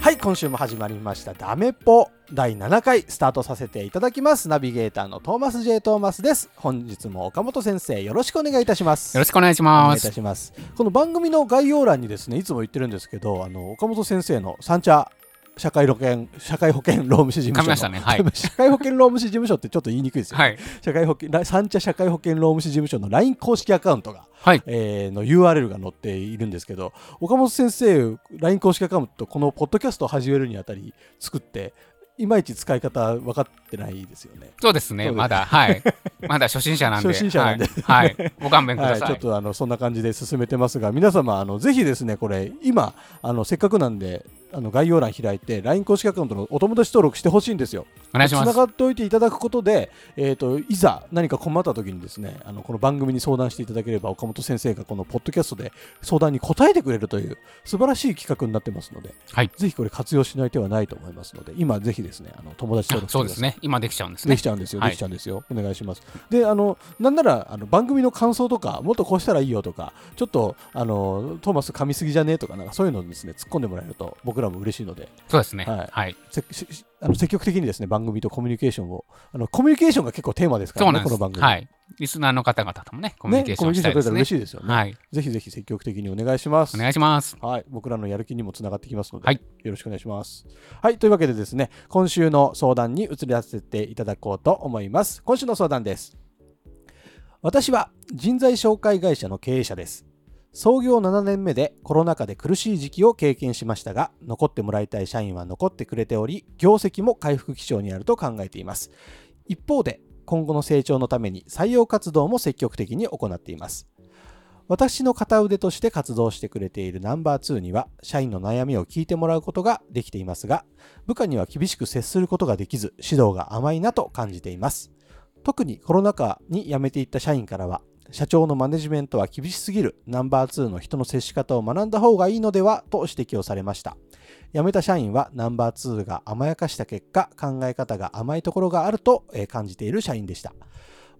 はい今週も始まりました。ダメポ第7回スタートさせていただきます。ナビゲーターのトーマス J トーマスです。本日も岡本先生よろしくお願いいたします。よろしくお願いしお願います。いたします。この番組の概要欄にですねいつも言ってるんですけどあの岡本先生の三茶社会保険社会保険労務士事務所ねはい 社会保険労務士事務所ってちょっと言いにくいですよ、ねはい。社会保険ら三茶社会保険労務士事務所の LINE 公式アカウントがはい。えーの URL が載っているんですけど岡本先生 LINE 公式アカウントこのポッドキャストを始めるにあたり作っていまいち使い方分かってないですよね。そうですね。まだ、はい。まだ初心者なんで。初心者なんではい。はい ご勘弁くはい、ださい。ちょっとあのそんな感じで進めてますが皆様あのぜひですねこれ今あのせっかくなんであの概要欄開いて LINE 公式アカウントのお友達登録してほしいんですよ。お願いします。つながっておいていただくことで、えー、といざ何か困った時にですねあのこの番組に相談していただければ岡本先生がこのポッドキャストで相談に答えてくれるという素晴らしい企画になってますので、はいぜひこれ活用しない手はないと思いますので今ぜひですねあの友達登あ録そうですね。今できちゃうんですね。できちゃうんですよ、はいできちゃうんですよ。お願いします。で、あの、なんなら、あの番組の感想とか、もっとこうしたらいいよとか、ちょっと、あの、トーマス噛みすぎじゃね？えとか、なんかそういうのをですね、突っ込んでもらえると、僕らも嬉しいので、そうですね。はいはい。あの積極的にですね、番組とコミュニケーションを、あの、コミュニケーションが結構テーマですからね。この番組。はい。リスナーの方々ともね、コミュニケーションしたいね、コミュニケーション取れたらですね。嬉しいですよね。はい。ぜひぜひ積極的にお願いします。お願いします。はい、僕らのやる気にもつながってきますので、はいよろしくお願いします。はい、というわけでですね、今週の相談に移らせていただこうと思います。今週の相談です。私は人材紹介会社の経営者です。創業7年目でコロナ禍で苦しい時期を経験しましたが、残ってもらいたい社員は残ってくれており、業績も回復基調にあると考えています。一方で、今後の成長のために採用活動も積極的に行っています。私の片腕として活動してくれているナンバー2には社員の悩みを聞いてもらうことができていますが部下には厳しく接することができず指導が甘いなと感じています特にコロナ禍に辞めていった社員からは社長のマネジメントは厳しすぎる。ナンバー2の人の接し方を学んだ方がいいのではと指摘をされました。辞めた社員はナンバー2が甘やかした結果考え方が甘いところがあると感じている社員でした。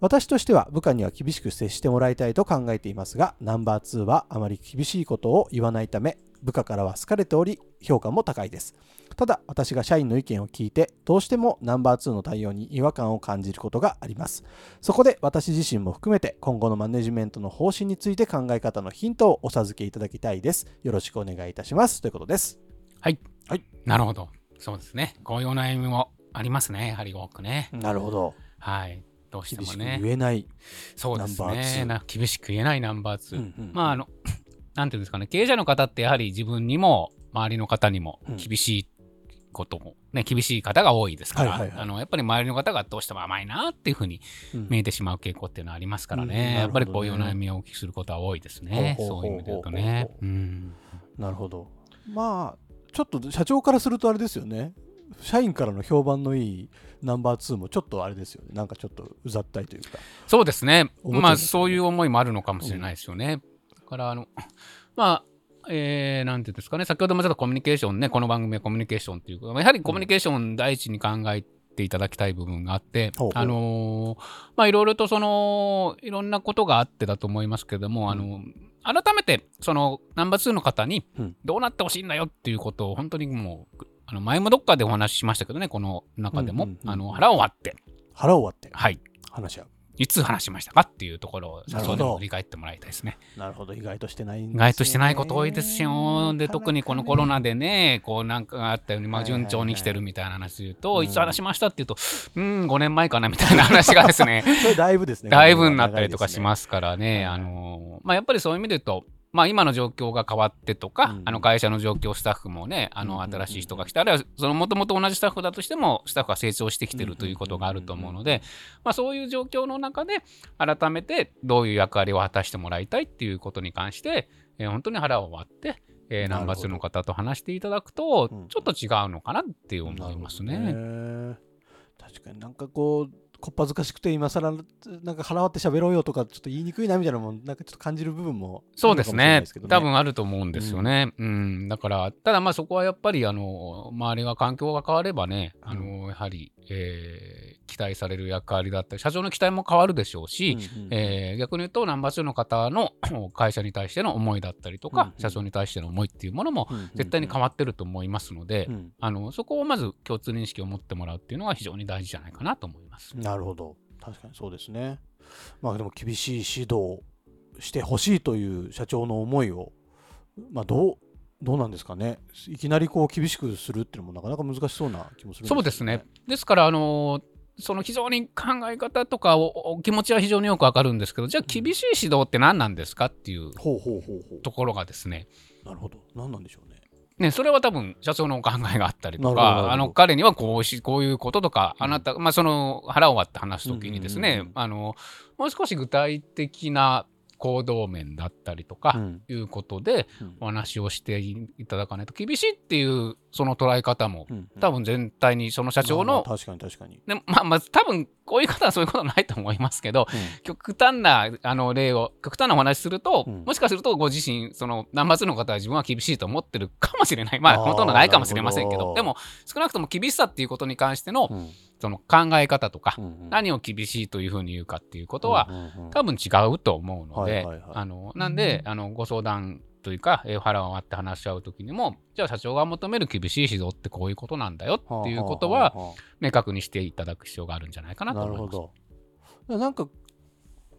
私としては部下には厳しく接してもらいたいと考えていますが、ナンバー2はあまり厳しいことを言わないため、部下からは好かれており、評価も高いです。ただ、私が社員の意見を聞いて、どうしてもナンバー2の対応に違和感を感じることがあります。そこで私自身も含めて、今後のマネジメントの方針について考え方のヒントをお授けいただきたいです。よろしくお願いいたします。ということです。なるほど。そうですね。こういうお悩みもありますね。やはり多くね。なるほど。はい。どうして厳しくもね。言えない。そうですナンバーツーね。な厳しく言えないナンバー2。うんうんまあ、あの、なんていうんですかね、経営者の方ってやはり自分にも周りの方にもうん厳しいことも、ね、厳しい方が多いですから、あのやっぱり周りの方がどうしても甘いなっていうふうにうん見えてしまう傾向っていうのはありますからうんね、やっぱりこういう悩みをお聞きすることは多いですね、そういう意味で言うとね。うんなるほど。まあ、ちょっと社長からするとあれですよね。社員からの評判のいいナンバー2もちょっとあれですよね。なんかちょっとうざったいというか。そうですね、まあそういう思いもあるのかもしれないですよね。だからあの、まあ、えー、なんていうんですかね、先ほどもちょっとコミュニケーションね、この番組はコミュニケーションっていうか、やはりコミュニケーション第一に考えていただきたい部分があって、ほうほう。あのーまあいろいろとその、いろんなことがあってだと思いますけども、あの、改めて、その、ナンバー2の方にうん、どうなってほしいんだよっていうことを、本当にもう、あの前もどっかでお話ししましたけどね、この中でも、うんうんうん。あの腹を割って、腹を割って。はい、話し合う。いつ話しましたかっていうところを社長にも振り返ってもらいたいですね。なるほど。意外としてないね意外としてないこと多いですよ。で、特にこのコロナでね、こうなんかあったように、まあはいはいはい順調に来てるみたいな話で言うと、うんいつ話しましたっていうと、うん、5年前かなみたいな話がですね、それだいぶですね。だいぶになったりとかしす。ますからね、あの、まあやっぱりそういう意味で言うと、まあ、今の状況が変わってとか、うん。あの会社の状況、スタッフもね、あのうんうんうん。新しい人が来て、あるいはそのもともと同じスタッフだとしても、スタッフが成長してきてるということがあると思うので、まあ、そういう状況の中で、改めてどういう役割を果たしてもらいたいっていうことに関して、えー本当に腹を割って、えー、ナンバー2の方と話していただくと、うん。ちょっと違うのかなって思いますね。ね。確かになんかこうこっぱずかしくて今更なんか腹割って喋ろうよとかちょっと言いにくいなみたいなのもなんかちょっと感じる部分もそうですね。多分あると思うんですよね。うん、だから、ただまあそこはやっぱり、あの、周りが環境が変わればね、あの、やはり、えー期待される役割だったり、社長の期待も変わるでしょうし、うんうんえー逆に言うと、ナンバー2の方の会社に対しての思いだったりとか、うんうん。社長に対しての思いっていうものもうんうんうん。絶対に変わってると思いますので、うん。あのそこをまず共通認識を持ってもらうっていうのが非常に大事じゃないかなと思います。なるほど。確かにそうですね。まあでも厳しい指導してほしいという社長の思いをまあどうどうなんですかね。いきなりこう厳しくするっていうのもなかなか難しそうな気もするんそうですね。ですから、あのその非常に考え方とかおお気持ちは非常によくわかるんですけど、じゃあ厳しい指導って何なんですかっていうところがですね、うなるほど。何なんでしょうね。ね、それは多分社長のお考えがあったりとか、あの彼にはこうしこういうこととか、あなた、まあ、その腹を割って話すときにですねあのもう少し具体的な行動面だったりとか、うん。いうことでうん。お話をしていただかないと厳しいっていうその捉え方もうん多分全体にその社長の確かに確かに、でまあまあ多分こういう方はそういうことはないと思いますけど極端なあの例を極端なお話すると、うん。もしかするとご自身そのナンバー2の方は自分は厳しいと思ってるかもしれない。まあほとんどないかもしれませんけどど。でも少なくとも厳しさっていうことに関しての,、うんその考え方とか、うんうん。何を厳しいというふうに言うかっていうことは、うんうんうん。多分違うと思うので、はいはいはい。あのなんで、あのご相談というか、えー腹を割って話し合うときにもじゃあ社長が求める厳しい指導ってこういうことなんだよっていうことは明確にしていただく必要があるんじゃないかなとなる思いほます。ど。なんか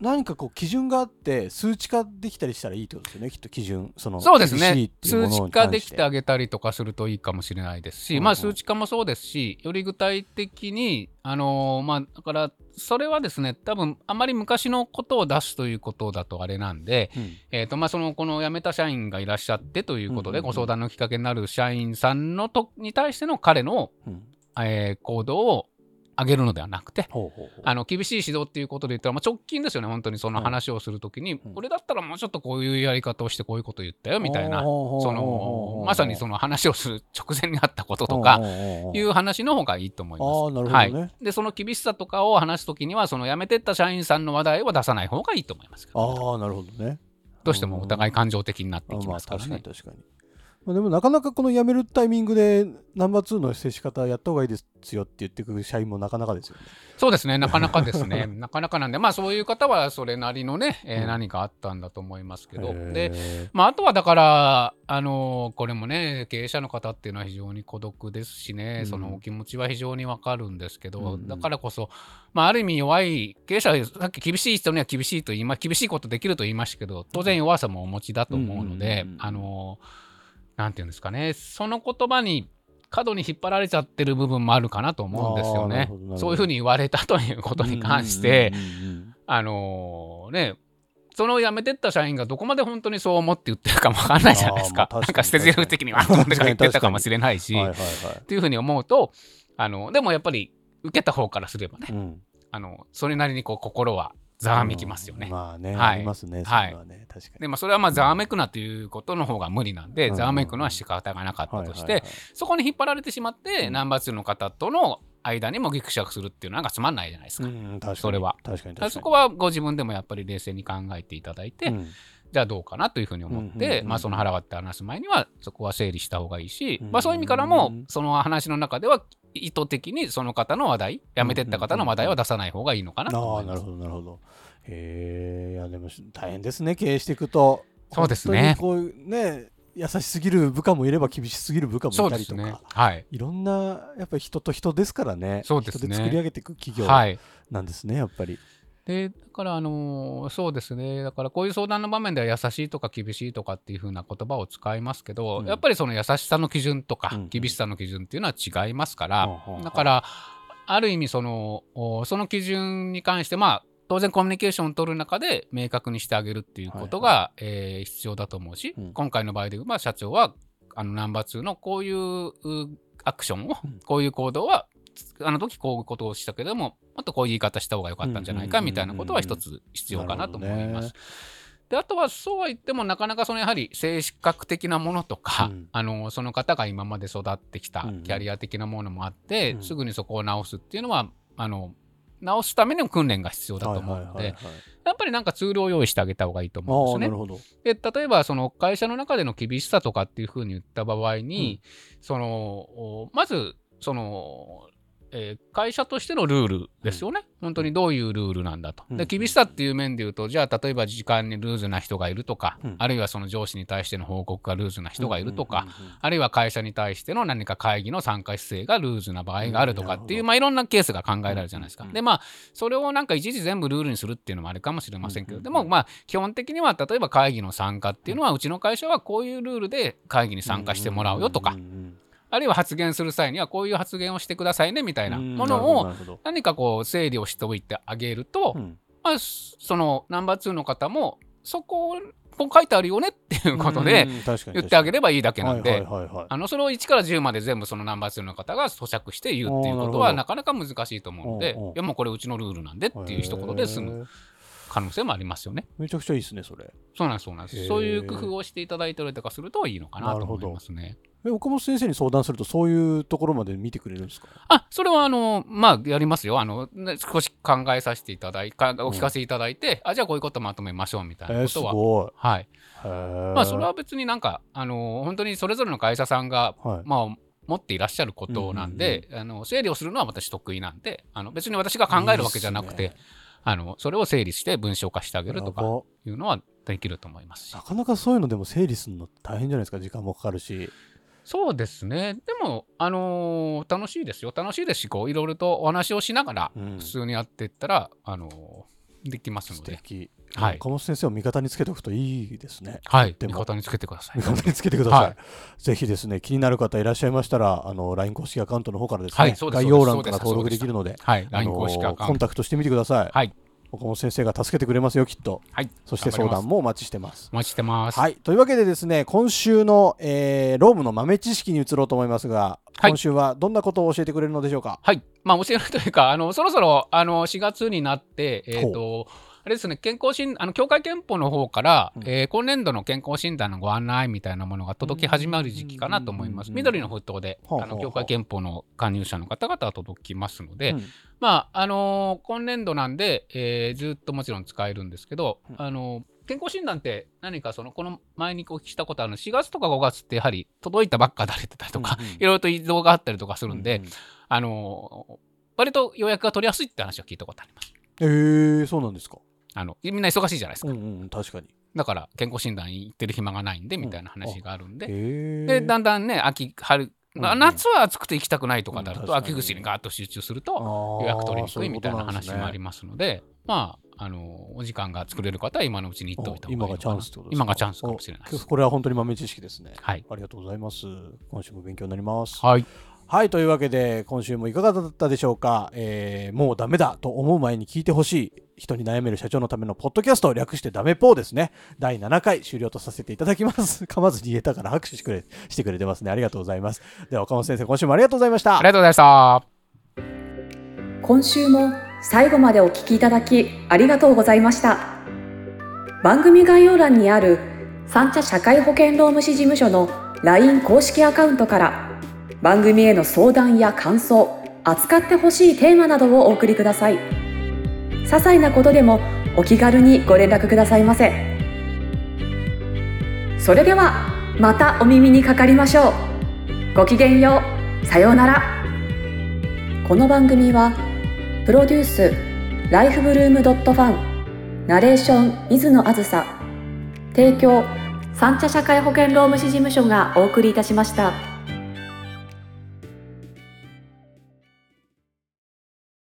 何かこう基準があって数値化できたりしたらいいってことですよねきっと基準そのそうですね。数値化できてあげたりとかするといいかもしれないですし、まあ、うん。うん数値化もそうですしより具体的に、あのーまあ、だからそれはですね多分あまり昔のことを出すということだとあれなんで、うん。えーとまあ、そのこの辞めた社員がいらっしゃってということで、ご相談のきっかけになる社員さんのとに対しての彼の、うん。えー行動を上げるのではなくて、あの厳しい指導っていうことで言ったら、まあ、直近ですよね、本当にその話をするときに、うん。俺だったらもうちょっとこういうやり方をしてこういうこと言ったよみたいな、そのまさにその話をする直前にあったこととかいう話の方がいいと思います。はい、でその厳しさとかを話すときには、その辞めてった社員さんの話題は出さない方がいいと思いますけど。ね、ああなるほどね。どうしてもお互い感情的になっていきまあますからね確かに。まあ、でもなかなかこの辞めるタイミングでナンバー2の接し方やった方がいいですよって言ってくる社員もなかなかですよね。そうですね、なかなかですね、なかなかなんで、まあそういう方はそれなりのね、えーうん何かあったんだと思いますけど、へー。で、まあ、あとはだから、あのこれもね、経営者の方っていうのは非常に孤独ですしね、うん。そのお気持ちは非常にわかるんですけど、うん。だからこそ、まあ、ある意味弱い、経営者はさっき厳しい人には厳しいと言いま、厳しいことできると言いましたけど、当然弱さもお持ちだと思うのでうんうんうんう、ん。あのなんていうんですかね、その言葉に、過度に引っ張られちゃってる部分もあるかなと思うんですよね。そういうふうに言われたということに関して、あのね、その辞めてった社員がどこまで本当にそう思って言ってるかもわかんないじゃないですか。まあなんか捨て台詞的にはとか言ってたかもしれないし、っていうふうに思うと、あの、でもやっぱり受けた方からすればね、い。うん。あの、それなりにこう心はざわめきますよね。まあね、はいありますね。はいそれはね、確かに。で、まあそれはまあざわめくなということの方が無理なんで、うんざわめくのは仕方がなかったとして、そこに引っ張られてしまって、うんナンバー2の方との間にもぎくしゃくするっていうのはなんかつまんないじゃないですか。うん、確かに。それは確かにそこはご自分でもやっぱり冷静に考えていただいて、うんじゃあどうかなというふうに思って、うんまあその腹割って話す前にはそこは整理した方がいいし、うんまあそういう意味からもその話の中では意図的にその方の話題、辞めてった方の話題は出さない方がいいのかなとあ。なるほど、なるほど。へえ、いや、でも大変ですね、経営していくと。そうですね本当にこうね、優しすぎる部下もいれば厳しすぎる部下もそいうたりとか。ね。はい。いろんな、やっぱり人と人ですからね。そうですね人で作り上げていく企業はい。なんですね、やっぱり。で、だから、あのーそうですね。だから、こういう相談の場面では優しいとか厳しいとかっていう風な言葉を使いますけど、うん。やっぱりその優しさの基準とか、うん厳しさの基準っていうのは違いますから、ほうほうほう。だから、ある意味その、おその基準に関して、まあ、当然コミュニケーションを取る中で明確にしてあげるっていうことが、えー必要だと思うし、うん。今回の場合で言えば社長はあのナンバー2のこういううアクションを、うん。こういう行動はあの時こういうことをしたけどももっとこういう言い方した方が良かったんじゃないかうんうんうんうんみたいなことは一つ必要かなと思います。であとはそうは言ってもなかなかそのやはり性格的なものとか、うん。あのその方が今まで育ってきたうんキャリア的なものもあって、うん。すぐにそこを直すっていうのはあの直すための訓練が必要だと思うので、やっぱりなんかツールを用意してあげた方がいいと思うんですね。で例えばその会社の中での厳しさとかっていうふうに言った場合に、そのおまずその、えー会社としてのルールですよね、本当にどういうルールなんだと。うん。で厳しさっていう面で言うとじゃあ例えば時間にルーズな人がいるとか、うん。あるいはその上司に対しての報告がルーズな人がいるとか、うんうんうんうん。あるいは会社に対しての何か会議の参加姿勢がルーズな場合があるとかっていう、うん。まあ、いろんなケースが考えられるじゃないですか。うんうん。でまあそれをなんか一時全部ルールにするっていうのもあれかもしれませんけど、うんうんでもまあ基本的には例えば会議の参加っていうのはうちの会社はこういうルールで会議に参加してもらうよとか、んんあるいは発言する際にはこういう発言をしてくださいねみたいなうん。ものを何かこう整理をしておいてあげると、うん。まあ、そのナンバー2の方もそこをこう書いてあるよねっていうことで言ってあげるればいいだけなんで。それを1から10まで全部そのナンバー2の方が咀嚼して言うっていうことはなかなか難しいと思うのでいやもうこれうちのルールなんでっていう一言で済む可能性もありますよね。めちゃくちゃいいですねそれ。そうなんですそうなんです。そういう工夫をしていただいたりとかするといいのかなと思いますね。え岡本先生に相談するとそういうところまで見てくれるんですか？あそれはあのまあやりますよ。あのね少し考えさせていただいかお聞かせいただいて、あじゃあこういうことまとめましょうみたいなことは、ごい。はい。まあそれは別になんかあの本当にそれぞれの会社さんがはい。まあ、持っていらっしゃることなんで、あの整理をするのは私得意なんであの別に私が考えるわけじゃなくてね。あのそれを整理して文章化してあげるとかいうのはできると思いますし。なかなかそういうのでも整理するの大変じゃないですか？時間もかかるしそうですね。でも、あのー楽しいですよ。楽しいですしこういろいろとお話をしながらうん。普通にやっていったら、あのーできますので、素敵。はい。岡本先生を味方につけておくといいですね。はい、味方につけてください。味。方につけてください、はい。ぜひですね気になる方いらっしゃいましたらあの LINE 公式アカウントの方からですね、はい概要欄から登録できるのではい、あ LINE の公式アカウント。コンタクトしてみてください、はい、岡本先生が助けてくれますよきっと。はい、そして相談もお待ちしてます。お待ちしてます。はい。というわけでですね今週の、えーロームの豆知識に移ろうと思いますが、はい。今週はどんなことを教えてくれるのでしょうか？はい。まあ、教えるというか、あの、そろそろ、あの、4月になって、えっ、と、あれですね、健康診あの、協会憲法の方から、うん。えー今年度の健康診断のご案内みたいなものが届き始まる時期かなと思います。うん。緑の封筒で、あの、協会憲法の加入者の方々は届きますので、うん。まあ、あのー今年度なんで、えーずっともちろん使えるんですけど、うん。あのー健康診断って何かそのこの前にお聞きしたことあるの4月とか5月ってやはり届いたばっかだれてたりとか、うんうん。いろいろと移動があったりとかするんで、ううあのー割と予約が取りやすいって話を聞いたことあります。えー、そうなんですかあのみんな忙しいじゃないですか。うんうん確かに。だから健康診断行ってる暇がないんでみたいな話があるんで、え。ー、でだんだんね秋春、夏は暑くて行きたくないとかなると、秋口にガーッと集中すると予予約取りにくいみたいな話もありますので、まあ、あのお時間が作れる方は今のうちに行っておいた方がいいのかな。今がチャンスってことですか？今がチャンスかもしれないです。おこれは本当に豆知識ですね。はい。ありがとうございます。今週も勉強になります。はい。はい、というわけで、今週もいかがだったでしょうか、えーもうダメだと思う前に聞いてほしい、人に悩める社長のためのポッドキャストを略してダメポーですね。第7回終了とさせていただきます。噛まずに言えたから拍手してくれしてくれてますね。ありがとうございます。では、岡本先生、今週もありがとうございました。ありがとうございました。今週も最後までお聞きいただきありがとうございました番組概要欄にある三茶社会保険労務士事務所の LINE 公式アカウントから番組への相談や感想扱ってほしいテーマなどをお送りください。些細なことでもお気軽にご連絡くださいませ。それではまたお耳にかかりましょう。ごきげんよう。さようなら。この番組はプロデュースライフブルームドットファンナレーション水野あずさ提供三茶社会保険労務士事務所がお送りいたしました。